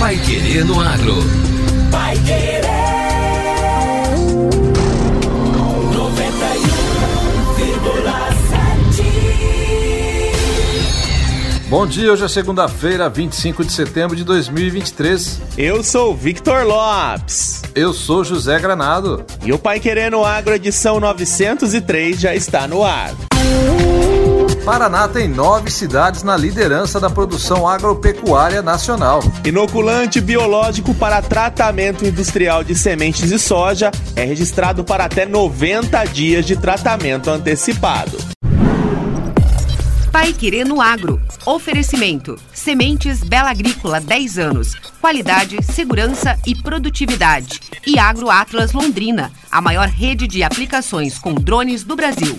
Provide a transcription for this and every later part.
Pai Querer no Agro. Pai Querer. 91,7. Bom dia, hoje é segunda-feira, 25 de setembro de 2023. Eu sou Victor Lopes. Eu sou José Granado. E o Pai Querer no Agro, edição 903, já está no ar. Paraná tem nove cidades na liderança da produção agropecuária nacional. Inoculante biológico para tratamento industrial de sementes de soja é registrado para até 90 dias de tratamento antecipado. Pai Querer no Agro. Oferecimento. Sementes Bela Agrícola 10 anos. Qualidade, segurança e produtividade. E Agro Atlas Londrina, a maior rede de aplicações com drones do Brasil.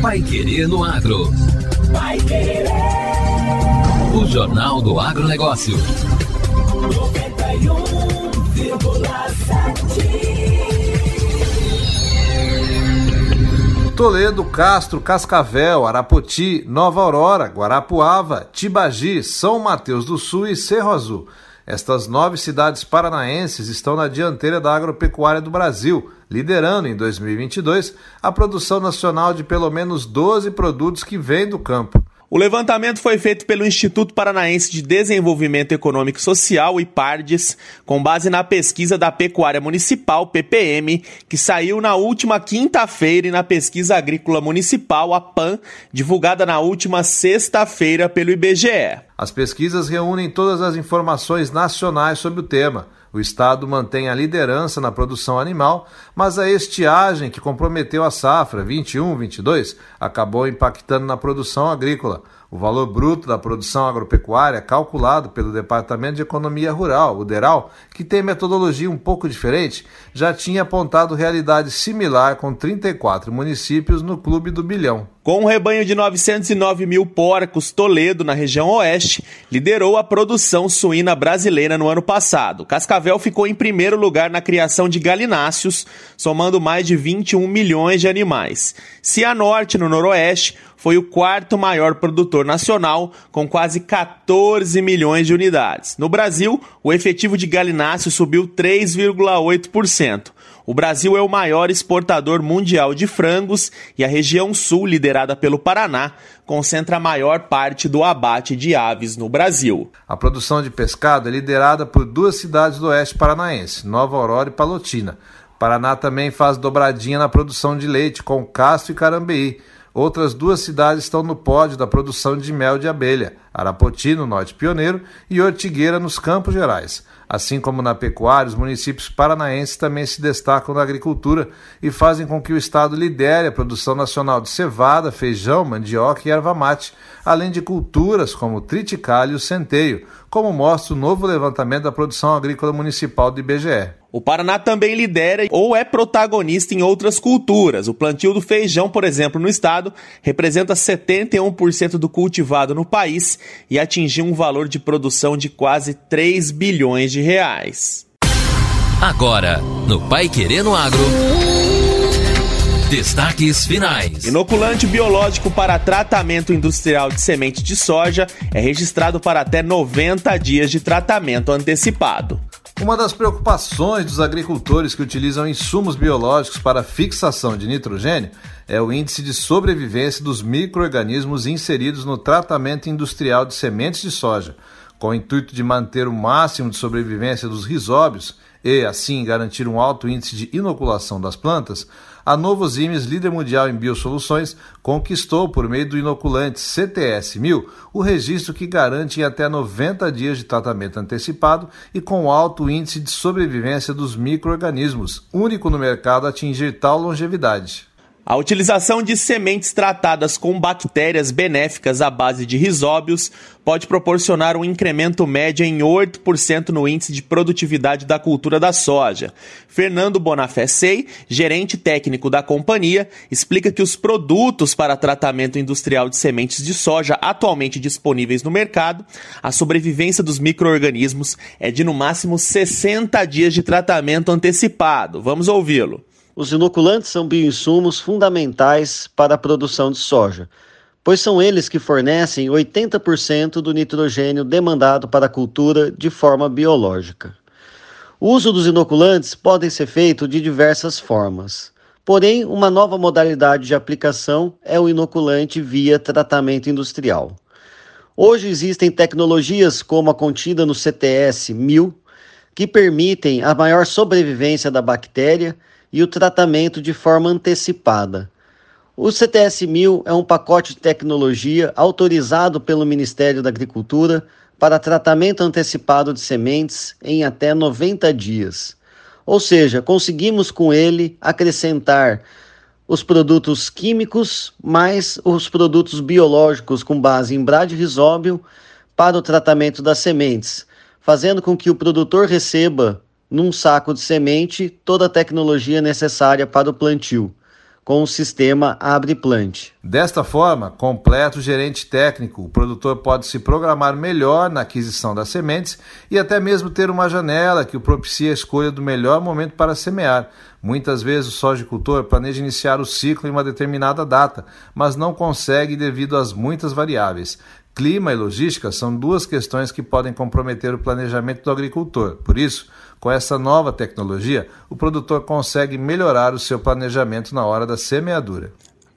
Pai Querer no Agro. Pai Querer. O Jornal do Agronegócio. 91,7. Toledo, Castro, Cascavel, Arapoti, Nova Aurora, Guarapuava, Tibagi, São Mateus do Sul e Cerro Azul. Estas nove cidades paranaenses estão na dianteira da agropecuária do Brasil, liderando em 2022 a produção nacional de pelo menos 12 produtos que vêm do campo. O levantamento foi feito pelo Instituto Paranaense de Desenvolvimento Econômico e Social, IPARDES, com base na pesquisa da Pecuária Municipal, PPM, que saiu na última quinta-feira e na Pesquisa Agrícola Municipal, a PAN, divulgada na última sexta-feira pelo IBGE. As pesquisas reúnem todas as informações nacionais sobre o tema. O Estado mantém a liderança na produção animal, mas a estiagem que comprometeu a safra 21-22 acabou impactando na produção agrícola. O valor bruto da produção agropecuária, calculado pelo Departamento de Economia Rural, o DERAL, que tem metodologia um pouco diferente, já tinha apontado realidade similar com 34 municípios no Clube do Bilhão. Com um rebanho de 909 mil porcos, Toledo, na região oeste, liderou a produção suína brasileira no ano passado. Cascavel ficou em primeiro lugar na criação de galináceos, somando mais de 21 milhões de animais. Cianorte, no noroeste, foi o quarto maior produtor nacional, com quase 14 milhões de unidades. No Brasil, o efetivo de galináceo subiu 3,8%. O Brasil é o maior exportador mundial de frangos e a região sul, liderada pelo Paraná, concentra a maior parte do abate de aves no Brasil. A produção de pescado é liderada por duas cidades do oeste paranaense, Nova Aurora e Palotina. Paraná também faz dobradinha na produção de leite, com Castro e Carambeí. Outras duas cidades estão no pódio da produção de mel de abelha, Arapoti, no Norte Pioneiro, e Ortigueira, nos Campos Gerais. Assim como na pecuária, os municípios paranaenses também se destacam na agricultura e fazem com que o Estado lidere a produção nacional de cevada, feijão, mandioca e erva mate, além de culturas como o triticale e o centeio, como mostra o novo levantamento da produção agrícola municipal do IBGE. O Paraná também lidera ou é protagonista em outras culturas. O plantio do feijão, por exemplo, no estado, representa 71% do cultivado no país e atingiu um valor de produção de quase 3 bilhões de reais. Agora, no Pai Querendo Agro. Destaques finais. Inoculante biológico para tratamento industrial de semente de soja é registrado para até 90 dias de tratamento antecipado. Uma das preocupações dos agricultores que utilizam insumos biológicos para fixação de nitrogênio é o índice de sobrevivência dos micro-organismos inseridos no tratamento industrial de sementes de soja, com o intuito de manter o máximo de sobrevivência dos risóbios e, assim, garantir um alto índice de inoculação das plantas, a Novozymes, líder mundial em biosoluções, conquistou, por meio do inoculante CTS-1000, o registro que garante até 90 dias de tratamento antecipado e com alto índice de sobrevivência dos micro-organismos, único no mercado a atingir tal longevidade. A utilização de sementes tratadas com bactérias benéficas à base de risóbios pode proporcionar um incremento médio em 8% no índice de produtividade da cultura da soja. Fernando Bonafé Sei, gerente técnico da companhia, explica que os produtos para tratamento industrial de sementes de soja atualmente disponíveis no mercado, a sobrevivência dos micro-organismos é de no máximo 60 dias de tratamento antecipado. Vamos ouvi-lo. Os inoculantes são bioinsumos fundamentais para a produção de soja, pois são eles que fornecem 80% do nitrogênio demandado para a cultura de forma biológica. O uso dos inoculantes pode ser feito de diversas formas. Porém, uma nova modalidade de aplicação é o inoculante via tratamento industrial. Hoje existem tecnologias como a contida no CTS 1000 que permitem a maior sobrevivência da bactéria e o tratamento de forma antecipada. O CTS-1000 é um pacote de tecnologia autorizado pelo Ministério da Agricultura para tratamento antecipado de sementes em até 90 dias. Ou seja, conseguimos com ele acrescentar os produtos químicos mais os produtos biológicos com base em bradyrhizóbio para o tratamento das sementes, fazendo com que o produtor receba num saco de semente toda a tecnologia necessária para o plantio, com o sistema Abre Plante. Desta forma, completo o gerente técnico, o produtor pode se programar melhor na aquisição das sementes e até mesmo ter uma janela que o propicie a escolha do melhor momento para semear. Muitas vezes o sojicultor planeja iniciar o ciclo em uma determinada data, mas não consegue devido às muitas variáveis. Clima e logística são duas questões que podem comprometer o planejamento do agricultor. Por isso, com essa nova tecnologia, o produtor consegue melhorar o seu planejamento na hora da semeadura.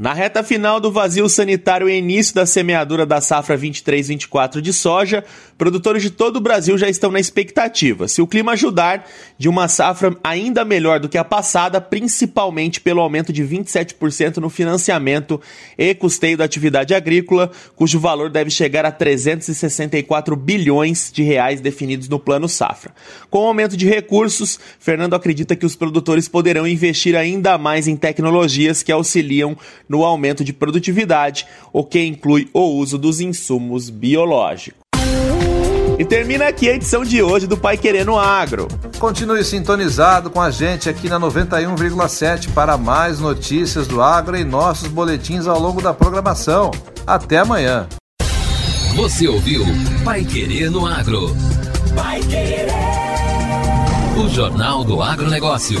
Na reta final do vazio sanitário e início da semeadura da safra 23-24 de soja, produtores de todo o Brasil já estão na expectativa. Se o clima ajudar, de uma safra ainda melhor do que a passada, principalmente pelo aumento de 27% no financiamento e custeio da atividade agrícola, cujo valor deve chegar a 364 bilhões de reais definidos no plano safra. Com o aumento de recursos, Fernando acredita que os produtores poderão investir ainda mais em tecnologias que auxiliam no aumento de produtividade, o que inclui o uso dos insumos biológicos. E termina aqui a edição de hoje do Pai Querendo Agro. Continue sintonizado com a gente aqui na 91,7 para mais notícias do agro e nossos boletins ao longo da programação. Até amanhã. Você ouviu Pai Querendo Agro. Pai Querer. O Jornal do Agronegócio.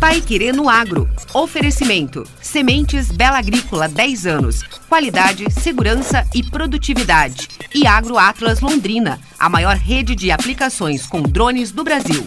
Pai Querer no Agro. Oferecimento. Sementes Bela Agrícola 10 anos. Qualidade, segurança e produtividade. E Agro Atlas Londrina, a maior rede de aplicações com drones do Brasil.